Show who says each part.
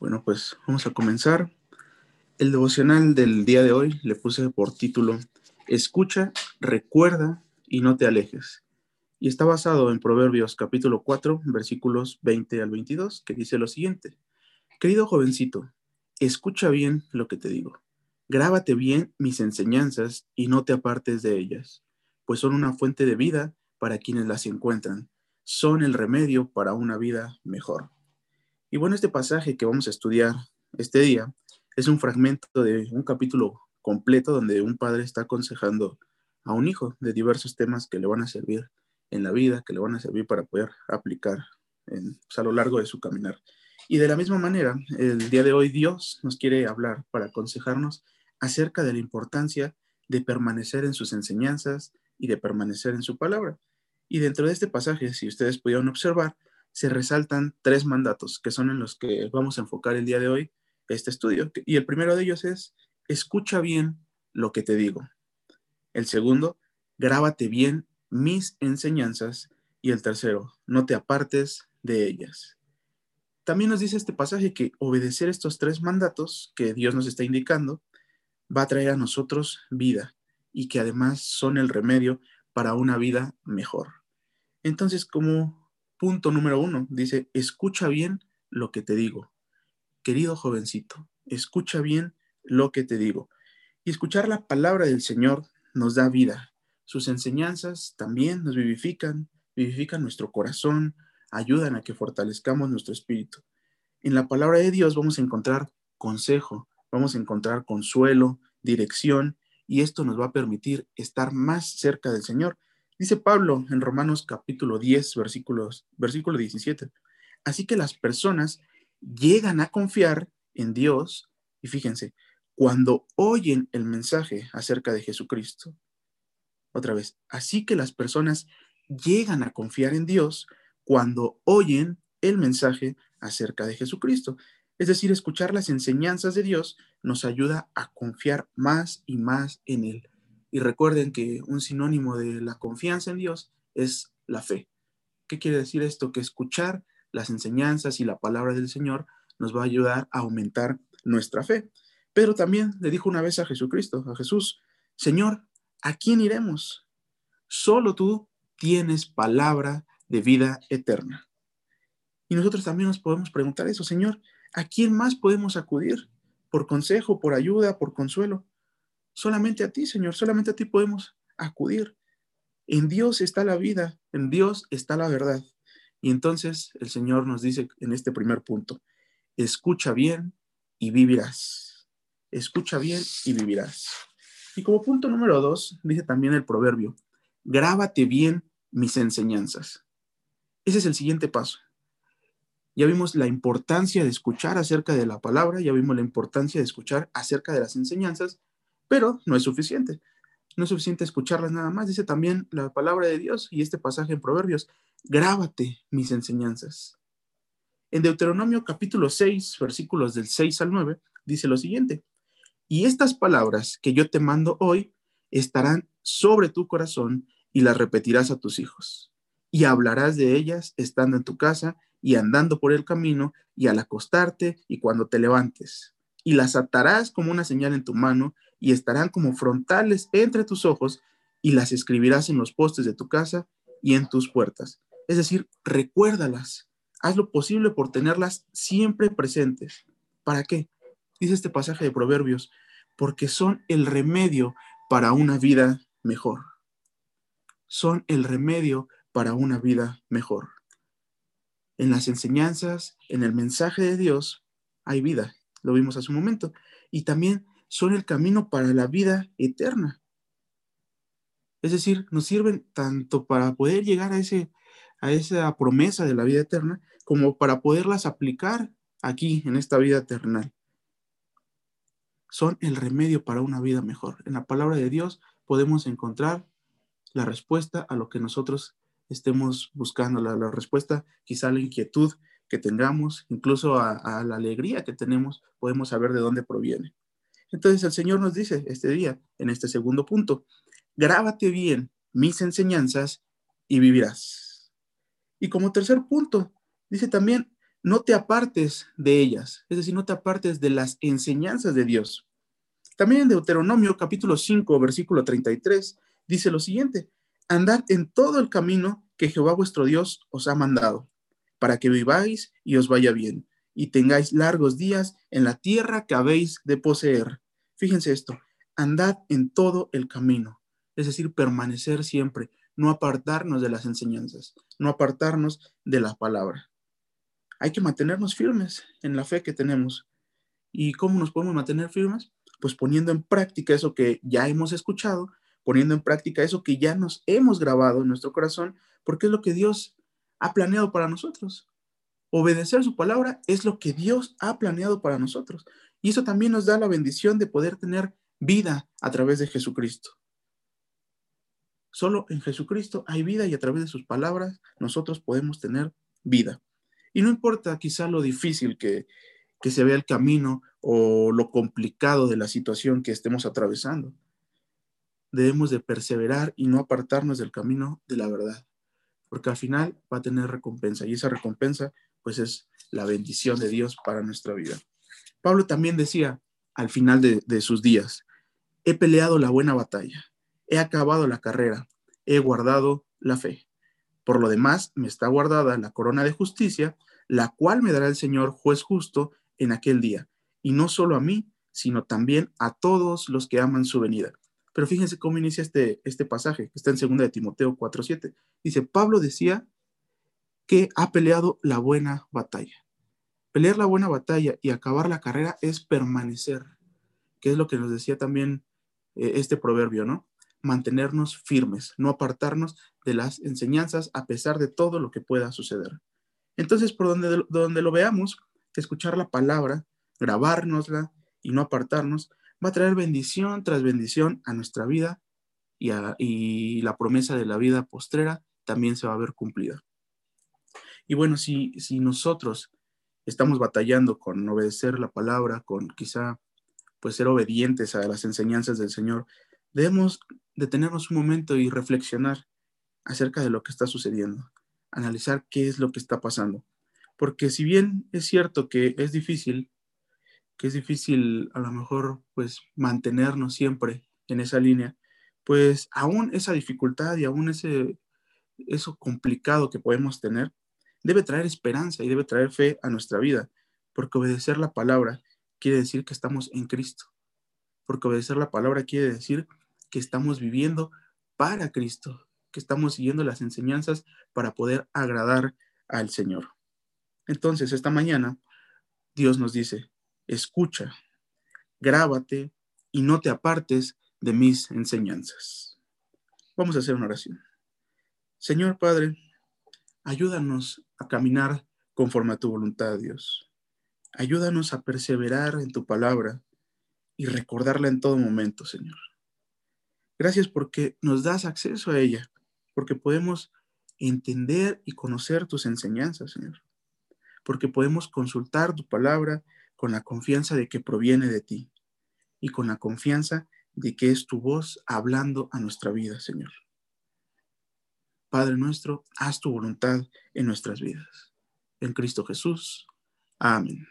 Speaker 1: Bueno, pues vamos a comenzar. El devocional del día de hoy le puse por título Escucha, recuerda y no te alejes. Y está basado en Proverbios capítulo 4, versículos 20 al 22, que dice lo siguiente. Querido jovencito, escucha bien lo que te digo. Grábate bien mis enseñanzas y no te apartes de ellas, pues son una fuente de vida para quienes las encuentran. Son el remedio para una vida mejor. Y bueno, este pasaje que vamos a estudiar este día es un fragmento de un capítulo completo donde un padre está aconsejando a un hijo de diversos temas que le van a servir en la vida, que le van a servir para poder aplicar en, pues, a lo largo de su caminar. Y de la misma manera, el día de hoy Dios nos quiere hablar para aconsejarnos acerca de la importancia de permanecer en sus enseñanzas y de permanecer en su palabra. Y dentro de este pasaje, si ustedes pudieron observar, se resaltan tres mandatos que son en los que vamos a enfocar el día de hoy este estudio. Y el primero de ellos es, escucha bien lo que te digo. El segundo, grábate bien mis enseñanzas. Y el tercero, no te apartes de ellas. También nos dice este pasaje que obedecer estos tres mandatos que Dios nos está indicando va a traer a nosotros vida y que además son el remedio para una vida mejor. Entonces, como Punto número uno, dice, escucha bien lo que te digo. Querido jovencito, escucha bien lo que te digo. Y escuchar la palabra del Señor nos da vida. Sus enseñanzas también nos vivifican, vivifican nuestro corazón, ayudan a que fortalezcamos nuestro espíritu. En la palabra de Dios vamos a encontrar consejo, vamos a encontrar consuelo, dirección, y esto nos va a permitir estar más cerca del Señor Dice Pablo en Romanos capítulo 10, versículos, versículo 17. Así que las personas llegan a confiar en Dios y fíjense, cuando oyen el mensaje acerca de Jesucristo. Otra vez, así que las personas llegan a confiar en Dios cuando oyen el mensaje acerca de Jesucristo. Es decir, escuchar las enseñanzas de Dios nos ayuda a confiar más y más en Él. Y recuerden que un sinónimo de la confianza en Dios es la fe. ¿Qué quiere decir esto? Que escuchar las enseñanzas y la palabra del Señor nos va a ayudar a aumentar nuestra fe. Pero también le dijo una vez a Jesucristo, a Jesús, Señor, ¿a quién iremos? Solo tú tienes palabra de vida eterna. Y nosotros también nos podemos preguntar eso, Señor, ¿a quién más podemos acudir por consejo, por ayuda, por consuelo? Solamente a ti, Señor, solamente a ti podemos acudir. En Dios está la vida, en Dios está la verdad. Y entonces el Señor nos dice en este primer punto, escucha bien y vivirás. Escucha bien y vivirás. Y como punto número dos, dice también el proverbio, grábate bien mis enseñanzas. Ese es el siguiente paso. Ya vimos la importancia de escuchar acerca de la palabra, ya vimos la importancia de escuchar acerca de las enseñanzas, pero no es suficiente. No es suficiente escucharlas nada más. Dice también la palabra de Dios y este pasaje en Proverbios, grábate mis enseñanzas. En Deuteronomio capítulo 6, versículos del 6 al 9, dice lo siguiente, y estas palabras que yo te mando hoy estarán sobre tu corazón y las repetirás a tus hijos. Y hablarás de ellas estando en tu casa y andando por el camino y al acostarte y cuando te levantes. Y las atarás como una señal en tu mano y estarán como frontales entre tus ojos y las escribirás en los postes de tu casa y en tus puertas. Es decir, recuérdalas, haz lo posible por tenerlas siempre presentes. ¿Para qué? Dice este pasaje de Proverbios, porque son el remedio para una vida mejor. Son el remedio para una vida mejor. En las enseñanzas, en el mensaje de Dios, hay vida, lo vimos hace un momento. Y también son el camino para la vida eterna. Es decir, nos sirven tanto para poder llegar a, ese, a esa promesa de la vida eterna como para poderlas aplicar aquí en esta vida eterna. Son el remedio para una vida mejor. En la palabra de Dios podemos encontrar la respuesta a lo que nosotros estemos buscando, la, respuesta quizá la inquietud que tengamos, incluso a la alegría que tenemos, podemos saber de dónde proviene. Entonces el Señor nos dice este día, en este segundo punto, grábate bien mis enseñanzas y vivirás. Y como tercer punto, dice también, no te apartes de ellas, es decir, no te apartes de las enseñanzas de Dios. También en Deuteronomio capítulo 5, versículo 33, dice lo siguiente, andad en todo el camino que Jehová vuestro Dios os ha mandado, para que viváis y os vaya bien, y tengáis largos días en la tierra que habéis de poseer. Fíjense esto, andad en todo el camino, es decir, permanecer siempre, no apartarnos de las enseñanzas, no apartarnos de la palabra. Hay que mantenernos firmes en la fe que tenemos. ¿Y cómo nos podemos mantener firmes? Pues poniendo en práctica eso que ya hemos escuchado, poniendo en práctica eso que ya nos hemos grabado en nuestro corazón, porque es lo que Dios ha planeado para nosotros. Obedecer su palabra es lo que Dios ha planeado para nosotros. Y eso también nos da la bendición de poder tener vida a través de Jesucristo. Solo en Jesucristo hay vida y a través de sus palabras nosotros podemos tener vida. Y no importa quizá lo difícil que, que se vea el camino o lo complicado de la situación que estemos atravesando. Debemos de perseverar y no apartarnos del camino de la verdad, porque al final va a tener recompensa y esa recompensa pues es la bendición de Dios para nuestra vida. Pablo también decía al final de, sus días, he peleado la buena batalla, he acabado la carrera, he guardado la fe. Por lo demás, me está guardada la corona de justicia, la cual me dará el Señor juez justo en aquel día, y no solo a mí, sino también a todos los que aman su venida. Pero fíjense cómo inicia este, este pasaje, que está en 2 de Timoteo 4.7. Dice, Pablo decía que ha peleado la buena batalla. Pelear la buena batalla y acabar la carrera es permanecer, que es lo que nos decía también eh, este proverbio, ¿no? mantenernos firmes, no apartarnos de las enseñanzas a pesar de todo lo que pueda suceder. Entonces, por donde, donde lo veamos, escuchar la palabra, grabárnosla y no apartarnos, va a traer bendición tras bendición a nuestra vida y, la promesa de la vida postrera también se va a ver cumplida. Y bueno, si, si nosotros estamos batallando con obedecer la palabra, con quizá pues ser obedientes a las enseñanzas del Señor, debemos detenernos un momento y reflexionar acerca de lo que está sucediendo, analizar qué es lo que está pasando. Porque si bien es cierto que es difícil, que es difícil a lo mejor pues mantenernos siempre en esa línea, pues aún esa dificultad y aún ese eso complicado que podemos tener debe traer esperanza y debe traer fe a nuestra vida, porque obedecer la palabra quiere decir que estamos en Cristo. Porque obedecer la palabra quiere decir que estamos viviendo para Cristo, que estamos siguiendo las enseñanzas para poder agradar al Señor. Entonces, esta mañana, Dios nos dice, escucha, grábate y no te apartes de mis enseñanzas. Vamos a hacer una oración. Señor Padre, ayúdanos a caminar conforme a tu voluntad, Dios. Ayúdanos a perseverar en tu palabra y recordarla en todo momento, Señor. Gracias porque nos das acceso a ella, porque podemos entender y conocer tus enseñanzas, Señor. Porque podemos consultar tu palabra con la confianza de que proviene de ti y con la confianza de que es tu voz hablando a nuestra vida, Señor. Padre nuestro, haz tu voluntad en nuestras vidas. En Cristo Jesús. Amén.